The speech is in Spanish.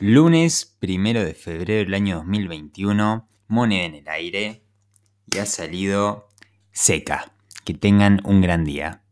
Lunes primero de febrero del año 2021, moneda en el aire y ha salido seca. Que tengan un gran día.